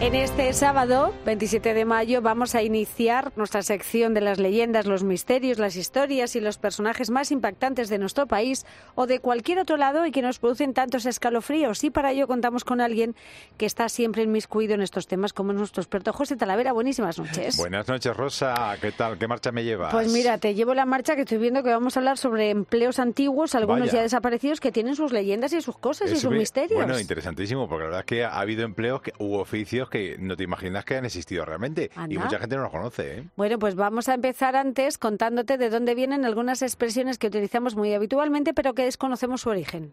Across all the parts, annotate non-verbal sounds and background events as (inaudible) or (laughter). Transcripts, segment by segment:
En este sábado, 27 de mayo, vamos a iniciar nuestra sección de las leyendas, los misterios, las historias y los personajes más impactantes de nuestro país o de cualquier otro lado y que nos producen tantos escalofríos. Y para ello contamos con alguien que está siempre inmiscuido en estos temas, como es nuestro experto José Talavera. Buenísimas noches. Buenas noches, Rosa. ¿Qué tal? ¿Qué marcha me llevas? Pues mira, te llevo la marcha que estoy viendo que vamos a hablar sobre empleos antiguos, algunos Vaya. ya desaparecidos, que tienen sus leyendas y sus cosas y sus misterios. Bueno, interesantísimo, porque la verdad es que ha habido empleos que, u oficios que no te imaginas que han existido realmente. Y mucha gente no los conoce, ¿eh? Bueno, pues vamos a empezar antes contándote de dónde vienen algunas expresiones que utilizamos muy habitualmente, pero que desconocemos su origen.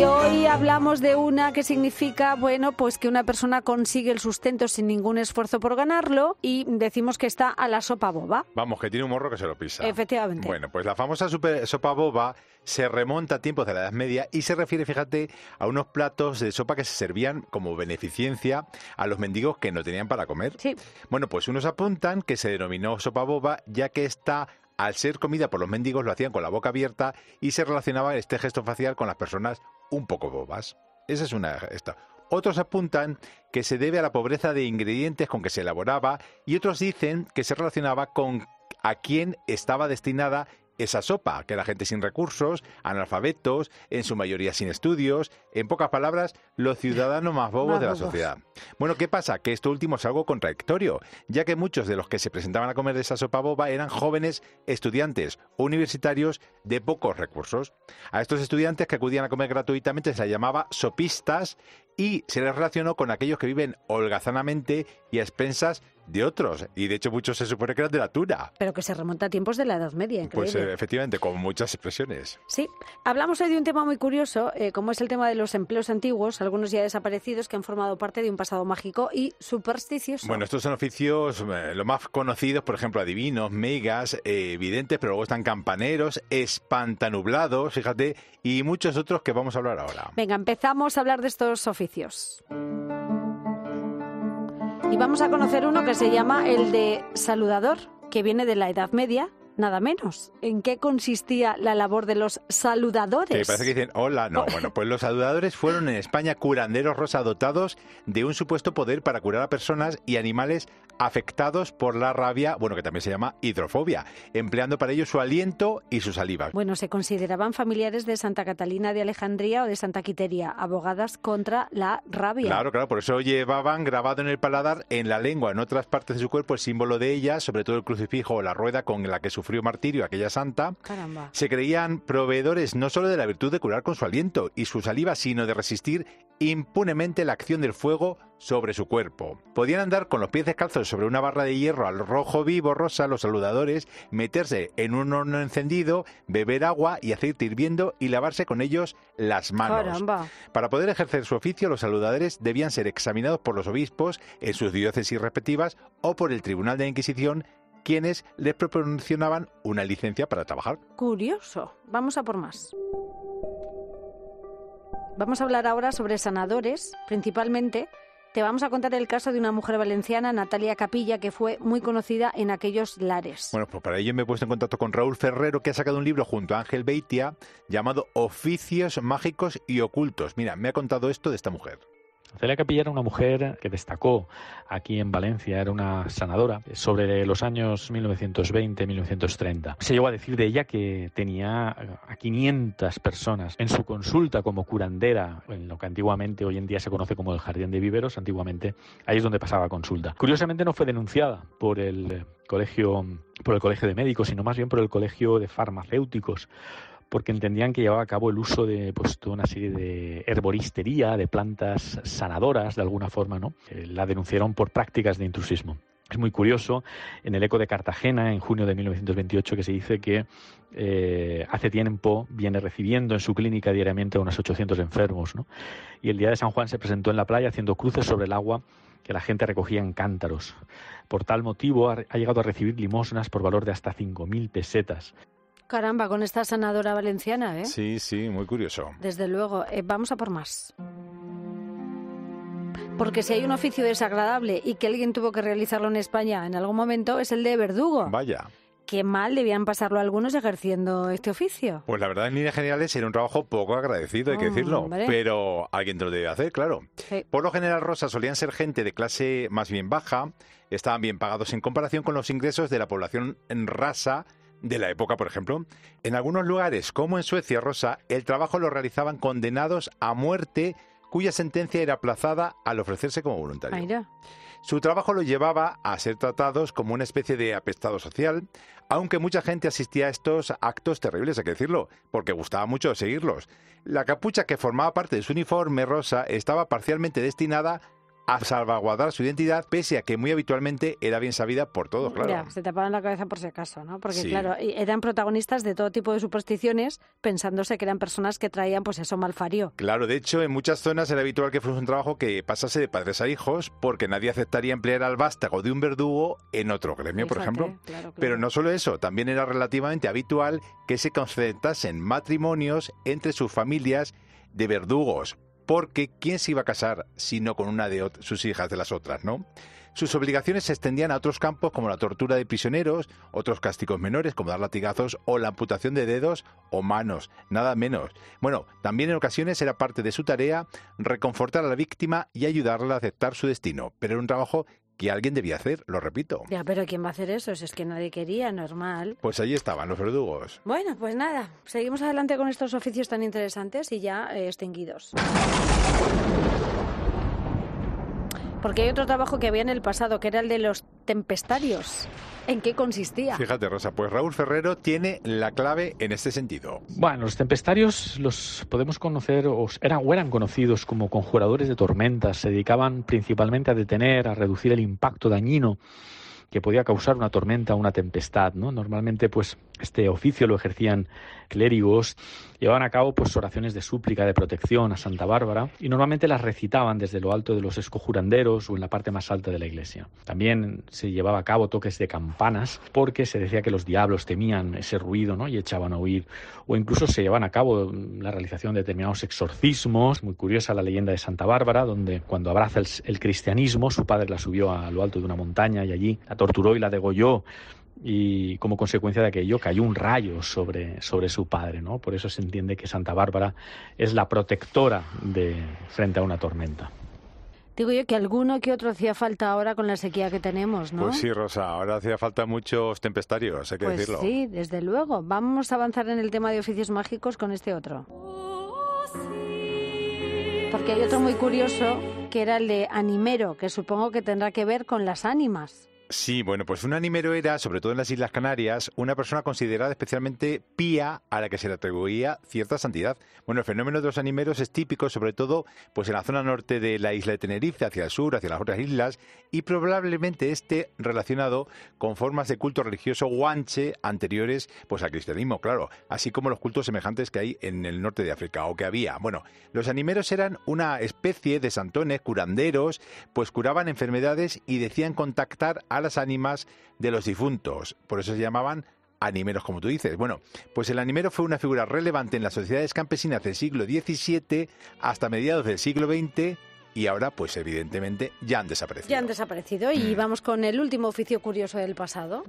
Y hoy hablamos de una que significa, bueno, pues que una persona consigue el sustento sin ningún esfuerzo por ganarlo y decimos que está a la sopa boba. Vamos, que tiene un morro que se lo pisa. Efectivamente. Bueno, pues la famosa super- sopa boba se remonta a tiempos de la Edad Media y se refiere, fíjate, a unos platos de sopa que se servían como beneficencia a los mendigos que no tenían para comer. Sí. Bueno, pues unos apuntan que se denominó sopa boba ya que esta, al ser comida por los mendigos, lo hacían con la boca abierta y se relacionaba este gesto facial con las personas un poco bobas. Esa es una... Esta. Otros apuntan que se debe a la pobreza de ingredientes con que se elaboraba y otros dicen que se relacionaba con a quién estaba destinada esa sopa, que era gente sin recursos, analfabetos, en su mayoría sin estudios, en pocas palabras, los ciudadanos más bobos (laughs) Más de la bobos. sociedad. Bueno, ¿qué pasa? Que esto último es algo contradictorio, ya que muchos de los que se presentaban a comer de esa sopa boba eran jóvenes estudiantes universitarios de pocos recursos. A estos estudiantes que acudían a comer gratuitamente se les llamaba sopistas y se les relacionó con aquellos que viven holgazanamente y a expensas de otros. Y de hecho muchos se supone que eran de la tuna. Pero que se remonta a tiempos de la Edad Media, Pues increíble. eh, efectivamente, con muchas expresiones. Sí, hablamos hoy de un tema muy curioso, eh, como es el tema de los empleos antiguos, algunos ya desaparecidos que han formado parte de un pasado mágico y supersticioso. Bueno, estos son oficios eh, los más conocidos, por ejemplo, adivinos, megas, eh, videntes, pero luego están campaneros, espantanublados, fíjate, y muchos otros que vamos a hablar ahora. Venga, empezamos a hablar de estos oficios. Y vamos a conocer uno que se llama el de saludador, que viene de la Edad Media, nada menos. ¿En qué consistía la labor de los saludadores? Que parece que dicen hola. No, bueno, pues los saludadores fueron en España curanderos rosa dotados de un supuesto poder para curar a personas y animales afectados por la rabia, bueno, que también se llama hidrofobia, empleando para ello su aliento y su saliva. Bueno, se consideraban familiares de Santa Catalina de Alejandría o de Santa Quiteria, abogadas contra la rabia. Claro, claro, por eso llevaban grabado en el paladar, en la lengua, en otras partes de su cuerpo, el símbolo de ella, sobre todo el crucifijo o la rueda con la que sufrió martirio aquella santa. Caramba. Se creían proveedores no solo de la virtud de curar con su aliento y su saliva, sino de resistir impunemente la acción del fuego sobre su cuerpo. Podían andar con los pies descalzos sobre una barra de hierro al rojo vivo rosa, los saludadores, meterse en un horno encendido, beber agua y aceite hirviendo y lavarse con ellos las manos. Caramba. Para poder ejercer su oficio, los saludadores debían ser examinados por los obispos en sus diócesis respectivas o por el Tribunal de la Inquisición, quienes les proporcionaban una licencia para trabajar. Curioso. Vamos a por más. Vamos a hablar ahora sobre sanadores, principalmente. Te vamos a contar el caso de una mujer valenciana, Natalia Capilla, que fue muy conocida en aquellos lares. Bueno, pues para ello me he puesto en contacto con Raúl Ferrero, que ha sacado un libro junto a Ángel Beitia llamado Oficios Mágicos y Ocultos. Mira, me ha contado esto de esta mujer. Celia Capilla era una mujer que destacó aquí en Valencia, era una sanadora sobre los años 1920-1930. Se llegó a decir de ella que tenía a 500 personas en su consulta como curandera, en lo que antiguamente hoy en día se conoce como el Jardín de Viveros, antiguamente ahí es donde pasaba consulta. Curiosamente no fue denunciada por el colegio por el colegio de médicos, sino más bien por el colegio de farmacéuticos porque entendían que llevaba a cabo el uso de pues, una serie de herboristería, de plantas sanadoras, de alguna forma, ¿no? Eh, la denunciaron por prácticas de intrusismo. Es muy curioso, en el Eco de Cartagena, en junio de 1928, que se dice que eh, hace tiempo viene recibiendo en su clínica diariamente a unos 800 enfermos, ¿no? Y el día de San Juan se presentó en la playa haciendo cruces sobre el agua que la gente recogía en cántaros. Por tal motivo ha, ha llegado a recibir limosnas por valor de hasta 5.000 pesetas. Caramba, con esta sanadora valenciana, ¿eh? Sí, sí, muy curioso. Desde luego. Eh, vamos a por más. Porque si hay un oficio desagradable y que alguien tuvo que realizarlo en España en algún momento, es el de verdugo. Vaya. qué mal debían pasarlo algunos ejerciendo este oficio. Pues la verdad, en líneas generales, era un trabajo poco agradecido, hay que decirlo. Hombre. Pero alguien te lo debe hacer, claro. Sí. Por lo general, Rosa, solían ser gente de clase más bien baja, estaban bien pagados en comparación con los ingresos de la población en rasa de la época, por ejemplo. En algunos lugares, como en Suecia, Rosa, el trabajo lo realizaban condenados a muerte cuya sentencia era aplazada al ofrecerse como voluntario. Mira. Su trabajo lo llevaba a ser tratados como una especie de apestado social, aunque mucha gente asistía a estos actos terribles, hay que decirlo, porque gustaba mucho seguirlos. La capucha que formaba parte de su uniforme rosa estaba parcialmente destinada a salvaguardar su identidad, pese a que muy habitualmente era bien sabida por todos, claro. Ya, se tapaban la cabeza por si acaso, ¿no? Porque, Sí. claro, eran protagonistas de todo tipo de supersticiones, pensándose que eran personas que traían, pues eso, malfario. Claro, de hecho, en muchas zonas era habitual que fuese un trabajo que pasase de padres a hijos, porque nadie aceptaría emplear al vástago de un verdugo en otro gremio, por ejemplo. claro, claro. Pero no solo eso, también era relativamente habitual que se concertasen matrimonios entre sus familias de verdugos, porque ¿quién se iba a casar sino con una de sus hijas de las otras, no? Sus obligaciones se extendían a otros campos como la tortura de prisioneros, otros castigos menores como dar latigazos o la amputación de dedos o manos, nada menos. Bueno, también en ocasiones era parte de su tarea reconfortar a la víctima y ayudarla a aceptar su destino, pero era un trabajo que alguien debía hacer, lo repito. Ya, pero ¿quién va a hacer eso? Si es que nadie quería, normal. Pues allí estaban los verdugos. Bueno, pues nada, seguimos adelante con estos oficios tan interesantes y ya eh, extinguidos. Porque hay otro trabajo que había en el pasado, que era el de los tempestarios. ¿En qué consistía? Fíjate, Rosa, pues Raúl Ferrero tiene la clave en este sentido. Bueno, los tempestarios los podemos conocer, o eran, o eran conocidos como conjuradores de tormentas. Se dedicaban principalmente a detener, a reducir el impacto dañino que podía causar una tormenta o una tempestad. ¿no? Normalmente, pues, este oficio lo ejercían clérigos, llevaban a cabo pues oraciones de súplica, de protección a Santa Bárbara, y normalmente las recitaban desde lo alto de los escojuranderos o en la parte más alta de la iglesia. También se llevaba a cabo toques de campanas, porque se decía que los diablos temían ese ruido ¿no? y echaban a huir. O incluso se llevaban a cabo la realización de determinados exorcismos. Muy curiosa la leyenda de Santa Bárbara, donde cuando abraza el, el cristianismo, su padre la subió a lo alto de una montaña y allí la torturó y la degolló y como consecuencia de aquello cayó un rayo sobre, sobre su padre, ¿no? Por eso se entiende que Santa Bárbara es la protectora de frente a una tormenta. Digo yo que alguno que otro hacía falta ahora con la sequía que tenemos, ¿no? Pues sí, Rosa, ahora hacía falta muchos tempestarios, hay que Pues decirlo. sí, desde luego. Vamos a avanzar en el tema de oficios mágicos con este otro. Porque hay otro muy curioso que era el de animero, que supongo que tendrá que ver con las ánimas. Sí, bueno, pues un animero era, sobre todo en las Islas Canarias, una persona considerada especialmente pía a la que se le atribuía cierta santidad. Bueno, el fenómeno de los animeros es típico, sobre todo, pues en la zona norte de la isla de Tenerife, hacia el sur, hacia las otras islas, y probablemente esté relacionado con formas de culto religioso guanche anteriores, pues al cristianismo, claro, así como los cultos semejantes que hay en el norte de África, o que había. Bueno, los animeros eran una especie de santones, curanderos, pues curaban enfermedades y decían contactar a las ánimas de los difuntos. Por eso se llamaban animeros, como tú dices. Bueno, pues el animero fue una figura relevante en las sociedades campesinas del siglo XVII hasta mediados del siglo XX y ahora, pues evidentemente, ya han desaparecido. Ya han desaparecido y vamos con el último oficio curioso del pasado.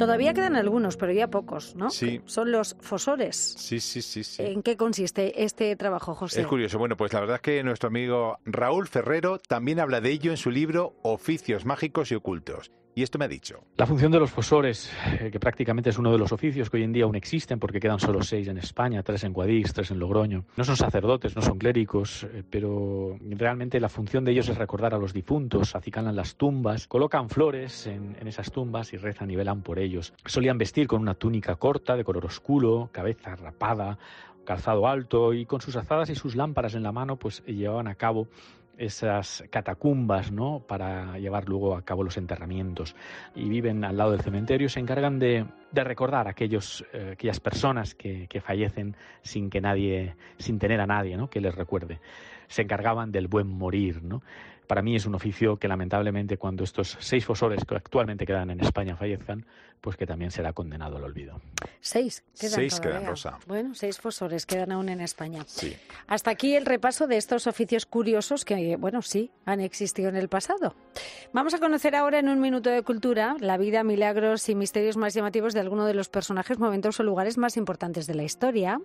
Todavía quedan algunos, pero ya pocos, ¿no? Sí. Son los fosores. Sí, sí, sí, sí. ¿En qué consiste este trabajo, José? Es curioso. Bueno, pues la verdad es que nuestro amigo Raúl Ferrero también habla de ello en su libro Oficios Mágicos y Ocultos. Y esto me ha dicho. La función de los fosores, eh, que prácticamente es uno de los oficios que hoy en día aún existen, porque quedan solo seis en España, tres en Guadix, tres en Logroño. No son sacerdotes, no son clérigos, eh, pero realmente la función de ellos es recordar a los difuntos, acicalan las tumbas, colocan flores en, en esas tumbas y rezan y velan por ellos. Solían vestir con una túnica corta, de color oscuro, cabeza rapada, calzado alto y con sus azadas y sus lámparas en la mano, pues llevaban a cabo esas catacumbas, ¿no? Para llevar luego a cabo los enterramientos. Y viven al lado del cementerio y se encargan de, de recordar a aquellos, eh, aquellas personas que, que, fallecen sin que nadie, sin tener a nadie, ¿no? Que les recuerde. Se encargaban del buen morir, ¿no? para mí es un oficio que lamentablemente cuando estos seis fosores que actualmente quedan en España fallezcan, pues que también será condenado al olvido. Seis quedan Seis quedan, Rosa. Bueno, seis fosores quedan aún en España. Sí. Hasta aquí el repaso de estos oficios curiosos que, bueno, sí, han existido en el pasado. Vamos a conocer ahora en un minuto de cultura la vida, milagros y misterios más llamativos de alguno de los personajes, momentos o lugares más importantes de la historia.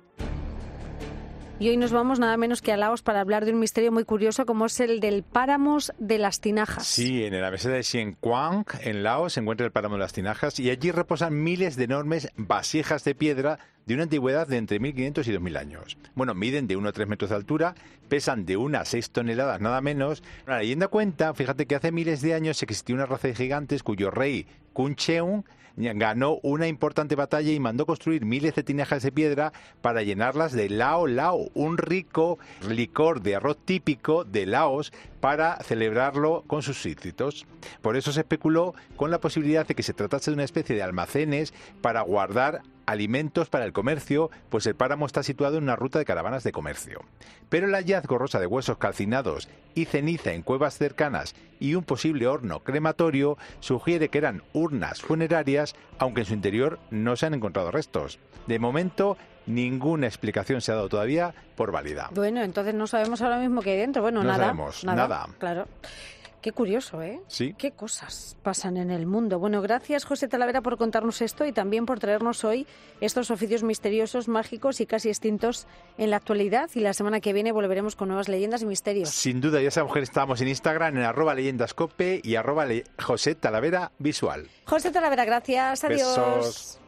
Y hoy nos vamos nada menos que a Laos para hablar de un misterio muy curioso como es el del páramos de las tinajas. Sí, en la meseta de Xian Quang, en Laos, se encuentra el páramo de las tinajas y allí reposan miles de enormes vasijas de piedra de una antigüedad de entre 1500 y 2000 años. Bueno, miden de 1 a 3 metros de altura, pesan de 1 a 6 toneladas nada menos. La leyenda cuenta, fíjate que hace miles de años existió una raza de gigantes cuyo rey, Kun Cheung, ganó una importante batalla y mandó construir miles de tinajas de piedra para llenarlas de lao lao, un rico licor de arroz típico de Laos para celebrarlo con sus súbditos. Por eso se especuló con la posibilidad de que se tratase de una especie de almacenes para guardar alimentos para el comercio, pues el páramo está situado en una ruta de caravanas de comercio. Pero el hallazgo rosa de huesos calcinados y ceniza en cuevas cercanas y un posible horno crematorio sugiere que eran urnas funerarias, aunque en su interior no se han encontrado restos. De momento, ninguna explicación se ha dado todavía por válida. Bueno, entonces no sabemos ahora mismo qué hay dentro. Bueno, No nada. sabemos, nada. Claro. Qué curioso, ¿eh? Sí. Qué cosas pasan en el mundo. Bueno, gracias José Talavera por contarnos esto y también por traernos hoy estos oficios misteriosos, mágicos y casi extintos en la actualidad. Y la semana que viene volveremos con nuevas leyendas y misterios. Sin duda, ya sabemos que estamos en Instagram en arroba leyendascope y arroba le- José Talavera Visual. José Talavera, gracias. Adiós. Besos.